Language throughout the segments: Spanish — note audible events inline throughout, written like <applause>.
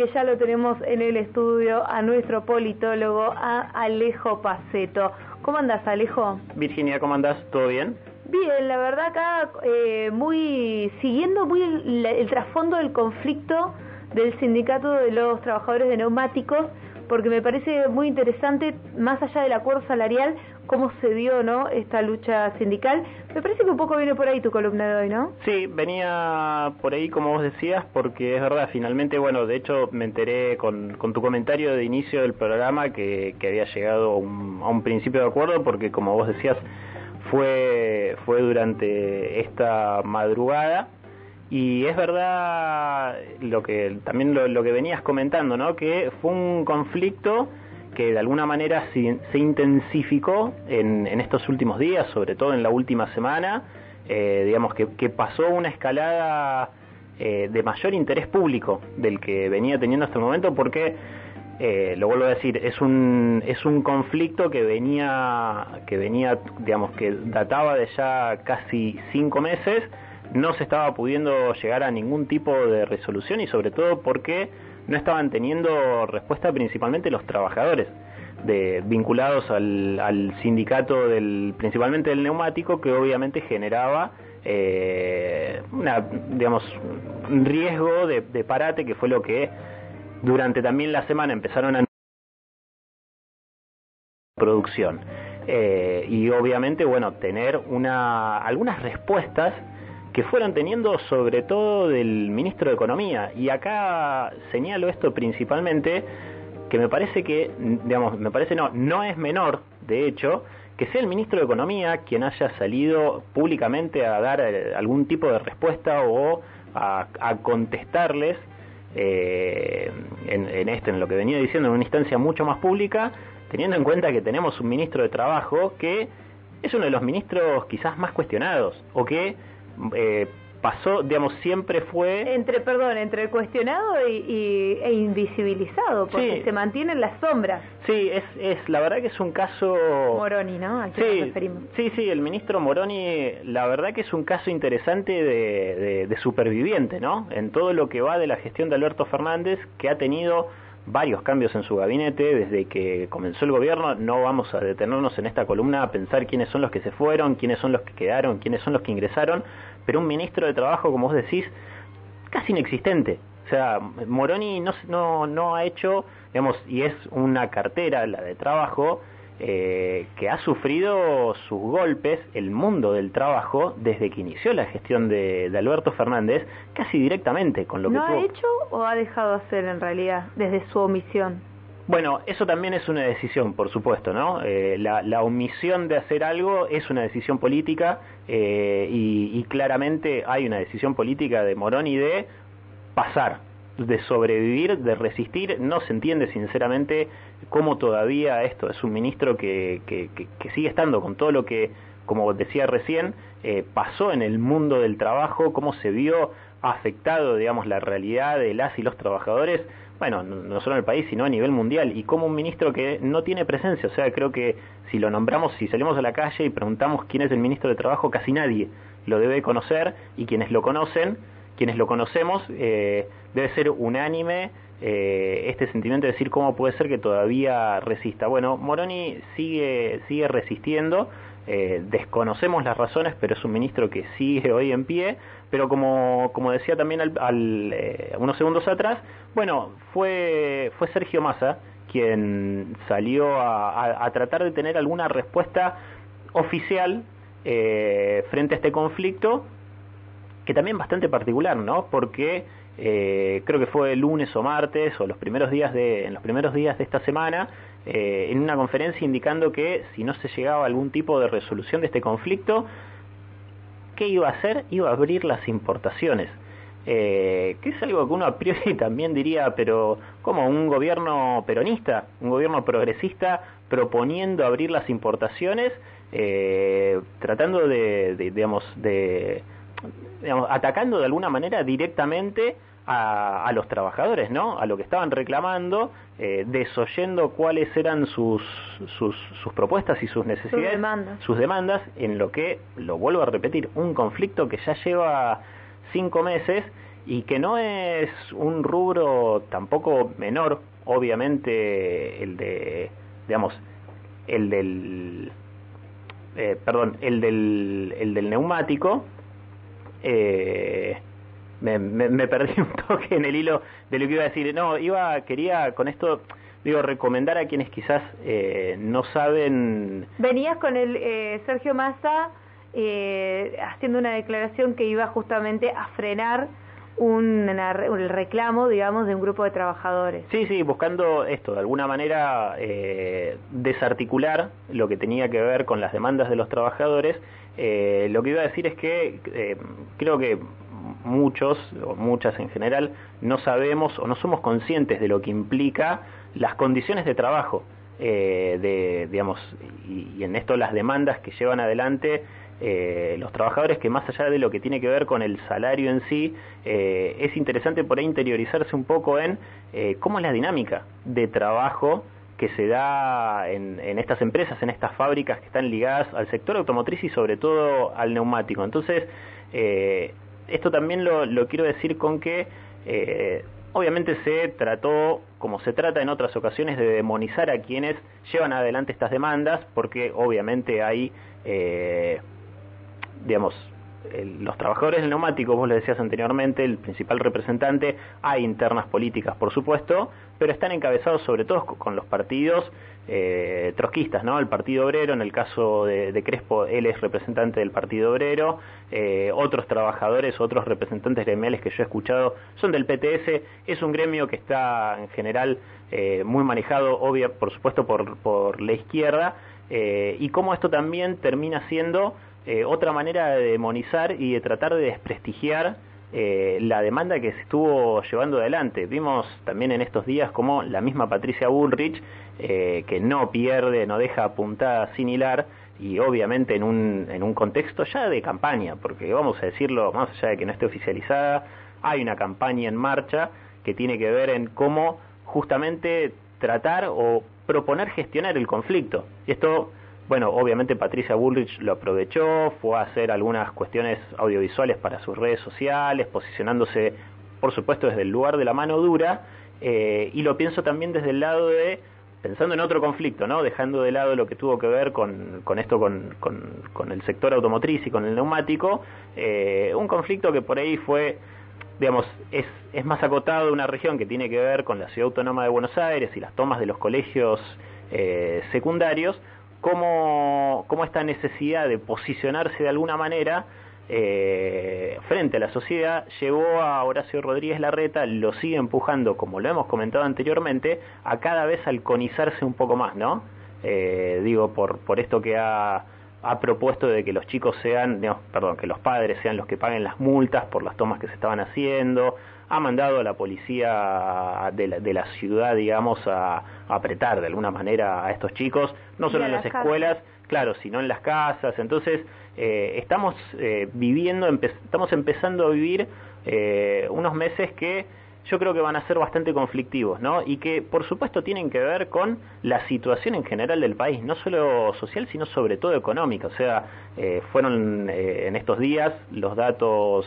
porque ya lo tenemos en el estudio a nuestro politólogo, a Alejo Paceto. ¿Cómo andas, Alejo? Virginia, ¿cómo andás? ¿Todo bien? Bien, la verdad acá eh, muy siguiendo muy el trasfondo del conflicto del sindicato de los trabajadores de neumáticos porque me parece muy interesante, más allá del acuerdo salarial, cómo se dio ¿no? esta lucha sindical. Me parece que un poco viene por ahí tu columna de hoy, ¿no? Sí, venía por ahí, como vos decías, porque es verdad, finalmente, bueno, de hecho me enteré con, tu comentario de inicio del programa que, había llegado a un principio de acuerdo, porque como vos decías, fue, fue durante esta madrugada y es verdad lo que también lo, que venías comentando, ¿no? Que fue un conflicto que de alguna manera se, intensificó en, estos últimos días, sobre todo en la última semana, eh, digamos que, pasó una escalada eh, de mayor interés público del que venía teniendo hasta el momento, porque eh, lo vuelvo a decir, es un es un conflicto que venía que venía, digamos que databa de ya casi cinco meses. No se estaba pudiendo llegar a ningún tipo de resolución y sobre todo porque no estaban teniendo respuesta principalmente los trabajadores de, vinculados al, sindicato del principalmente del neumático que obviamente generaba eh, una digamos un riesgo de, parate que fue lo que durante también la semana empezaron a producción. Eh, y obviamente bueno tener una algunas respuestas que fueron teniendo sobre todo del ministro de Economía. Y acá señalo esto principalmente, que me parece que, digamos, me parece no, no es menor, de hecho, que sea el ministro de Economía quien haya salido públicamente a dar eh, algún tipo de respuesta o a, contestarles eh, en, en esto, en lo que venía diciendo, en una instancia mucho más pública, teniendo en cuenta que tenemos un ministro de Trabajo que es uno de los ministros quizás más cuestionados o que eh, pasó, digamos, siempre fue... Entre, perdón, entre cuestionado y, e invisibilizado, porque se mantiene en las sombras. Sí, es, es, la verdad que es un caso... Moroni, ¿no? sí, sí, sí, el ministro Moroni, la verdad que es un caso interesante de, de superviviente, ¿no? En todo lo que va de la gestión de Alberto Fernández, que ha tenido varios cambios en su gabinete desde que comenzó el gobierno. No vamos a detenernos en esta columna a pensar quiénes son los que se fueron, quiénes son los que quedaron, quiénes son los que ingresaron, pero un ministro de Trabajo, como vos decís, casi inexistente. O sea, Moroni no, no, no ha hecho, digamos, y es una cartera, la de trabajo, eh, que ha sufrido sus golpes el mundo del trabajo desde que inició la gestión de, Alberto Fernández, casi directamente con lo que ¿No ha hecho o ha dejado hacer en realidad desde su omisión? Bueno, eso también es una decisión, por supuesto, ¿no? Eh, la, omisión de hacer algo es una decisión política eh, y, y, claramente hay una decisión política de Moroni de pasar, de sobrevivir, de resistir. No se entiende sinceramente cómo todavía esto es un ministro que, que, sigue estando con todo lo que, como decía recién, eh, pasó en el mundo del trabajo, cómo se vio afectado, digamos, la realidad de las y los trabajadores, bueno, no solo en el país, sino a nivel mundial, y como un ministro que no tiene presencia, o sea, creo que si lo nombramos, si salimos a la calle y preguntamos quién es el ministro de Trabajo, casi nadie lo debe conocer, y quienes lo conocen, quienes lo conocemos, eh, debe ser unánime eh, este sentimiento de decir cómo puede ser que todavía resista. Bueno, Moroni sigue, sigue resistiendo, eh, desconocemos las razones, pero es un ministro que sigue hoy en pie, pero como, como decía también al, unos segundos atrás, bueno, fue, fue Sergio Massa quien salió a, a tratar de tener alguna respuesta oficial frente a este conflicto que también bastante particular, ¿no? Porque eh, creo que fue el lunes o martes o los primeros días de, en los primeros días de esta semana, eh, en una conferencia indicando que si no se llegaba a algún tipo de resolución de este conflicto, ¿qué iba a hacer? Iba a abrir las importaciones. Eh, que es algo que uno a priori <laughs> también diría, pero como un gobierno peronista, un gobierno progresista proponiendo abrir las importaciones, eh, tratando de, de digamos, de atacando de alguna manera directamente a, los trabajadores, ¿no? A lo que estaban reclamando, eh, desoyendo cuáles eran sus, sus, propuestas y sus necesidades, sus demandas. en lo que, lo vuelvo a repetir, un conflicto que ya lleva cinco meses y que no es un rubro tampoco menor, obviamente el de, digamos, el del, eh, perdón, el del, el del neumático, eh, me, me, perdí un <laughs> toque en el hilo de lo que iba a decir. No, iba, quería con esto, digo, recomendar a quienes quizás eh, no saben. Venías con el eh, Sergio Massa eh, haciendo una declaración que iba justamente a frenar un, el reclamo, digamos, de un grupo de trabajadores. Sí, sí, buscando esto, de alguna manera eh, desarticular lo que tenía que ver con las demandas de los trabajadores. Eh, lo que iba a decir es que eh, creo que muchos, o muchas en general, no sabemos o no somos conscientes de lo que implica las condiciones de trabajo. De, digamos, y, en esto las demandas que llevan adelante eh, los trabajadores que más allá de lo que tiene que ver con el salario en sí, eh, es interesante por ahí interiorizarse un poco en eh, cómo es la dinámica de trabajo que se da en, estas empresas, en estas fábricas que están ligadas al sector automotriz y sobre todo al neumático. Entonces, esto también lo, lo, quiero decir con que obviamente se trató, como se trata en otras ocasiones, de demonizar a quienes llevan adelante estas demandas, porque obviamente hay digamos, los trabajadores del neumático, vos lo decías anteriormente, el principal representante, hay internas políticas, por supuesto, pero están encabezados sobre todo con los partidos eh, trotskistas, ¿no? El Partido Obrero, en el caso de, Crespo, él es representante del Partido Obrero, eh, otros trabajadores, otros representantes gremiales que yo he escuchado son del PTS, es un gremio que está en general eh, muy manejado, obvia, por supuesto, por, por la izquierda, eh, y cómo esto también termina siendo eh, otra manera de demonizar y de tratar de desprestigiar eh, la demanda que se estuvo llevando adelante. Vimos también en estos días como la misma Patricia Bullrich, eh, que no pierde, no deja apuntada sin hilar, y obviamente en un, en un contexto ya de campaña, porque vamos a decirlo, más allá de que no esté oficializada, hay una campaña en marcha que tiene que ver en cómo justamente tratar o proponer gestionar el conflicto. Y esto bueno, obviamente Patricia Bullrich lo aprovechó, fue a hacer algunas cuestiones audiovisuales para sus redes sociales, posicionándose, por supuesto, desde el lugar de la mano dura, eh, y lo pienso también desde el lado de, pensando en otro conflicto, ¿no? Dejando de lado lo que tuvo que ver con, con esto, con, con, el sector automotriz y con el neumático, eh, un conflicto que por ahí fue digamos, es, es más acotado de una región que tiene que ver con la ciudad autónoma de Buenos Aires y las tomas de los colegios eh, secundarios, cómo, cómo esta necesidad de posicionarse de alguna manera eh, frente a la sociedad llevó a Horacio Rodríguez Larreta, lo sigue empujando, como lo hemos comentado anteriormente, a cada vez alconizarse un poco más, ¿no? Eh, digo, por, por esto que ha, ha propuesto de que los chicos sean, perdón, que los padres sean los que paguen las multas por las tomas que se estaban haciendo, ha mandado a la policía de la, de la ciudad, digamos, a, apretar de alguna manera a estos chicos, no solo en las, escuelas, claro, sino en las casas. Entonces, eh, estamos eh, viviendo, estamos empezando a vivir eh, unos meses que yo creo que van a ser bastante conflictivos, ¿no? Y que, por supuesto, tienen que ver con la situación en general del país, no solo social, sino sobre todo económica. O sea, fueron en estos días los datos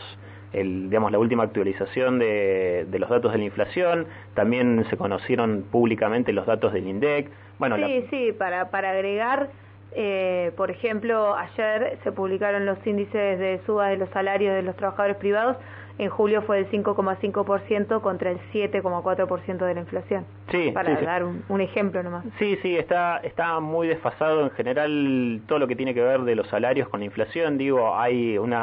el, digamos, la última actualización de, los datos de la inflación, también se conocieron públicamente los datos del INDEC. Bueno, sí, sí, para, para agregar, eh, por ejemplo, ayer se publicaron los índices de suba de los salarios de los trabajadores privados en julio fue el 5,5% contra el 7,4% de la inflación. Sí, para dar Un, ejemplo nomás. Sí, sí, está, está muy desfasado en general todo lo que tiene que ver de los salarios con la inflación. Digo, hay un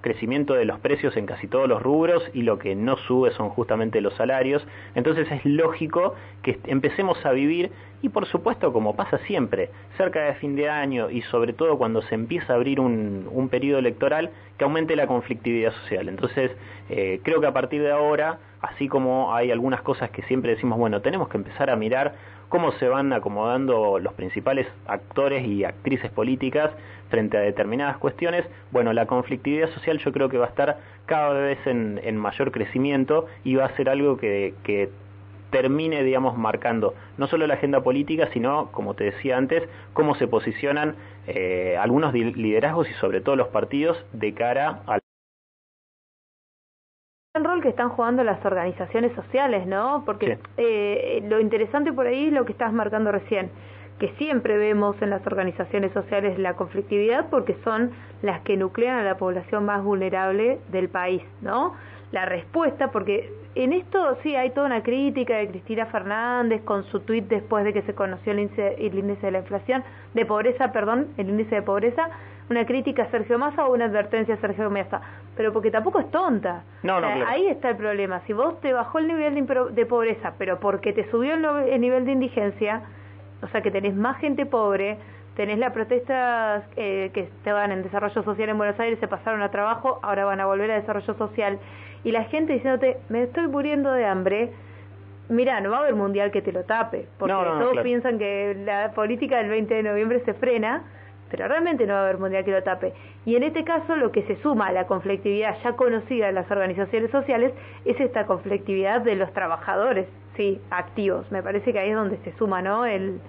crecimiento de los precios en casi todos los rubros y lo que no sube son justamente los salarios. Entonces es lógico que empecemos a vivir y por supuesto, como pasa siempre, cerca de fin de año y sobre todo cuando se empieza a abrir un, un periodo electoral, que aumente la conflictividad social. Entonces, eh, creo que a partir de ahora, así como hay algunas cosas que siempre decimos, bueno, tenemos que empezar a mirar cómo se van acomodando los principales actores y actrices políticas frente a determinadas cuestiones, bueno, la conflictividad social yo creo que va a estar cada vez en, mayor crecimiento y va a ser algo que, termine, digamos, marcando no solo la agenda política, sino, como te decía antes, cómo se posicionan eh, algunos liderazgos y sobre todo los partidos de cara rol que están jugando las organizaciones sociales, ¿no? Porque eh, lo interesante por ahí es lo que estás marcando recién, que siempre vemos en las organizaciones sociales la conflictividad porque son las que nuclean a la población más vulnerable del país, ¿no? La respuesta, porque en esto sí hay toda una crítica de Cristina Fernández con su tuit después de que se conoció el índice, el índice de la inflación, de pobreza, perdón, el índice de pobreza, una crítica a Sergio Massa o una advertencia a Sergio Massa, pero porque tampoco es tonta. No, no, Ahí está el problema. Si vos te bajó el nivel de, pobreza, pero porque te subió el, nivel de indigencia, o sea que tenés más gente pobre, tenés las protestas eh, que estaban en desarrollo social en Buenos Aires, se pasaron a trabajo, ahora van a volver a desarrollo social, y la gente diciéndote, me estoy muriendo de hambre, mira, no va a haber mundial que te lo tape, porque todos piensan que la política del 20 de noviembre se frena, pero realmente no va a haber mundial que lo tape. Y en este caso lo que se suma a la conflictividad ya conocida en las organizaciones sociales es esta conflictividad de los trabajadores, sí, activos. Me parece que ahí es donde se suma, ¿no? El,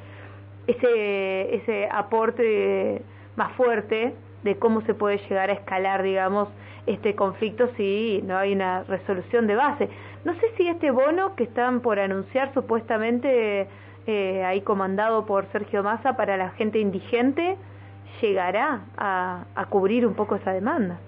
ese, ese aporte más fuerte de cómo se puede llegar a escalar, digamos, este conflicto si no hay una resolución de base. No sé si este bono que están por anunciar supuestamente eh, ahí comandado por Sergio Massa para la gente indigente, llegará a, cubrir un poco esa demanda.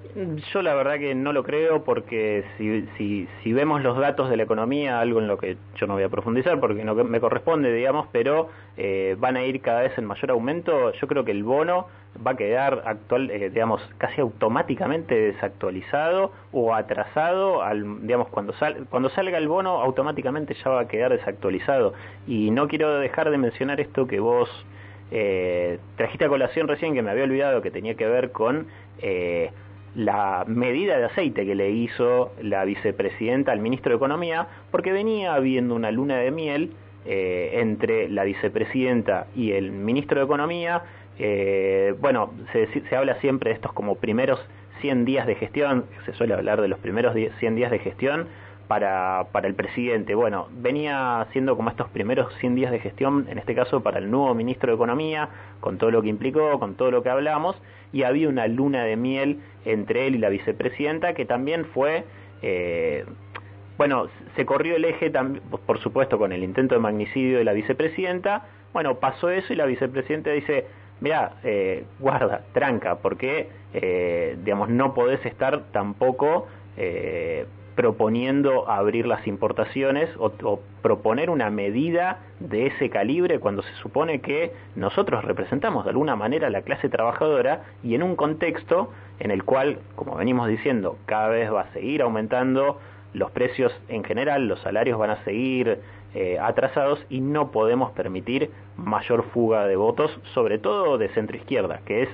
Yo la verdad que no lo creo porque si, si, si vemos los datos de la economía, algo en lo que yo no voy a profundizar porque no me corresponde, digamos, pero eh, van a ir cada vez en mayor aumento, yo creo que el bono va a quedar actual, eh, digamos, casi automáticamente desactualizado o atrasado, al, digamos, cuando, sal, cuando salga el bono automáticamente ya va a quedar desactualizado. Y no quiero dejar de mencionar esto que vos eh, trajiste a colación recién que me había olvidado que tenía que ver con eh, la medida de aceite que le hizo la vicepresidenta al ministro de Economía, porque venía habiendo una luna de miel eh, entre la vicepresidenta y el ministro de Economía. Eh, bueno, se, se, habla siempre de estos como primeros 100 días de gestión, se suele hablar de los primeros 100 días de gestión, para, el presidente. Bueno, venía siendo como estos primeros 100 días de gestión, en este caso para el nuevo ministro de Economía, con todo lo que implicó, con todo lo que hablamos, y había una luna de miel entre él y la vicepresidenta que también fue... Eh, bueno, se corrió el eje, por supuesto, con el intento de magnicidio de la vicepresidenta. Bueno, pasó eso y la vicepresidenta dice, mira, eh, guarda, tranca, porque, eh, digamos, no podés estar tampoco eh, proponiendo abrir las importaciones o, proponer una medida de ese calibre cuando se supone que nosotros representamos de alguna manera la clase trabajadora y en un contexto en el cual, como venimos diciendo, cada vez va a seguir aumentando los precios en general, los salarios van a seguir eh, atrasados y no podemos permitir mayor fuga de votos, sobre todo de centro izquierda, que es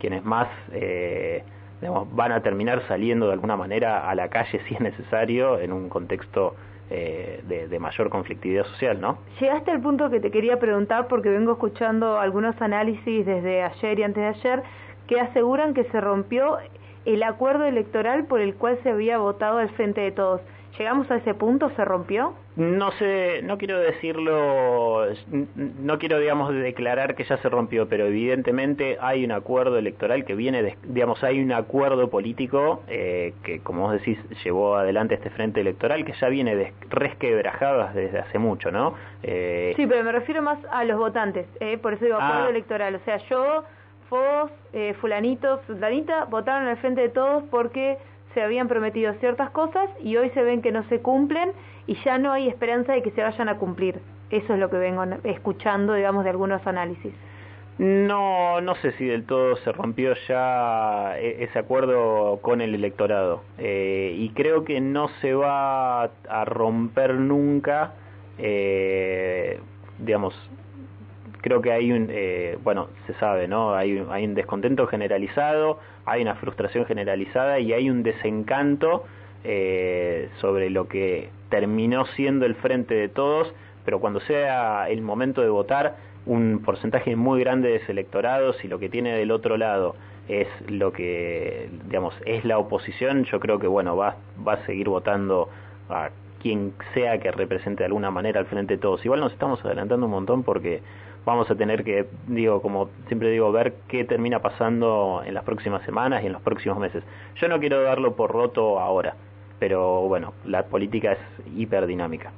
quienes más eh, van a terminar saliendo de alguna manera a la calle si es necesario en un contexto eh, de, mayor conflictividad social, ¿no? Llegaste al punto que te quería preguntar porque vengo escuchando algunos análisis desde ayer y antes de ayer que aseguran que se rompió el acuerdo electoral por el cual se había votado al frente de todos. ¿Llegamos a ese punto? ¿Se rompió? No sé, no quiero decirlo, no quiero, digamos, declarar que ya se rompió, pero evidentemente hay un acuerdo electoral que viene, de, digamos, hay un acuerdo político eh, que, como vos decís, llevó adelante este frente electoral que ya viene de, resquebrajadas desde hace mucho, ¿no? Eh, sí, pero me refiero más a los votantes, eh, por eso digo acuerdo ah. electoral, o sea, yo, vos, eh, fulanito, fulanita, votaron al frente de todos porque se habían prometido ciertas cosas y hoy se ven que no se cumplen y ya no hay esperanza de que se vayan a cumplir. Eso es lo que vengo escuchando, digamos, de algunos análisis. No, no sé si del todo se rompió ya e-, ese acuerdo con el electorado eh, y creo que no se va a romper nunca, eh, digamos, creo que hay un, eh, bueno, se sabe, ¿no? Hay, hay un descontento generalizado, hay una frustración generalizada y hay un desencanto eh, sobre lo que terminó siendo el frente de todos, pero cuando sea el momento de votar, un porcentaje muy grande de ese electorado, si lo que tiene del otro lado es lo que, digamos, es la oposición, yo creo que, bueno, va, va a seguir votando a quien sea que represente de alguna manera al frente de todos. Igual nos estamos adelantando un montón porque vamos a tener que, digo, como siempre digo, ver qué termina pasando en las próximas semanas y en los próximos meses. Yo no quiero darlo por roto ahora. pero bueno, la política es hiperdinámica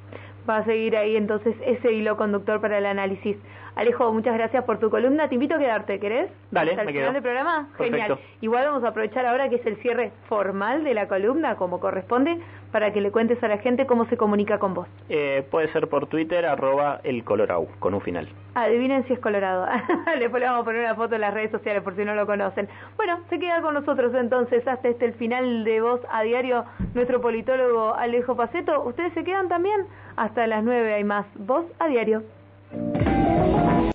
va a seguir ahí entonces ese hilo conductor para el análisis. Alejo, muchas gracias por tu columna. Te invito a quedarte, ¿querés? Dale, Hasta me final del programa. Genial. Igual vamos a aprovechar ahora que es el cierre formal de la columna, como corresponde, para que le cuentes a la gente cómo se comunica con vos. Eh, puede ser por Twitter, arroba el Colorau, con un final. Adivinen si es Colorado. <laughs> Después le vamos a poner una foto en las redes sociales por si no lo conocen. Bueno, se queda con nosotros entonces hasta este el final de Voz a Diario, nuestro politólogo Alejo Paceto. ¿Ustedes se quedan también? Hasta las nueve hay más Voz a Diario.